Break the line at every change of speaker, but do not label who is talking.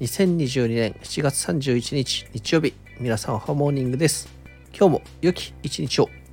2022年7月31日日曜日皆さんハモーニングです。今日も良き一日を。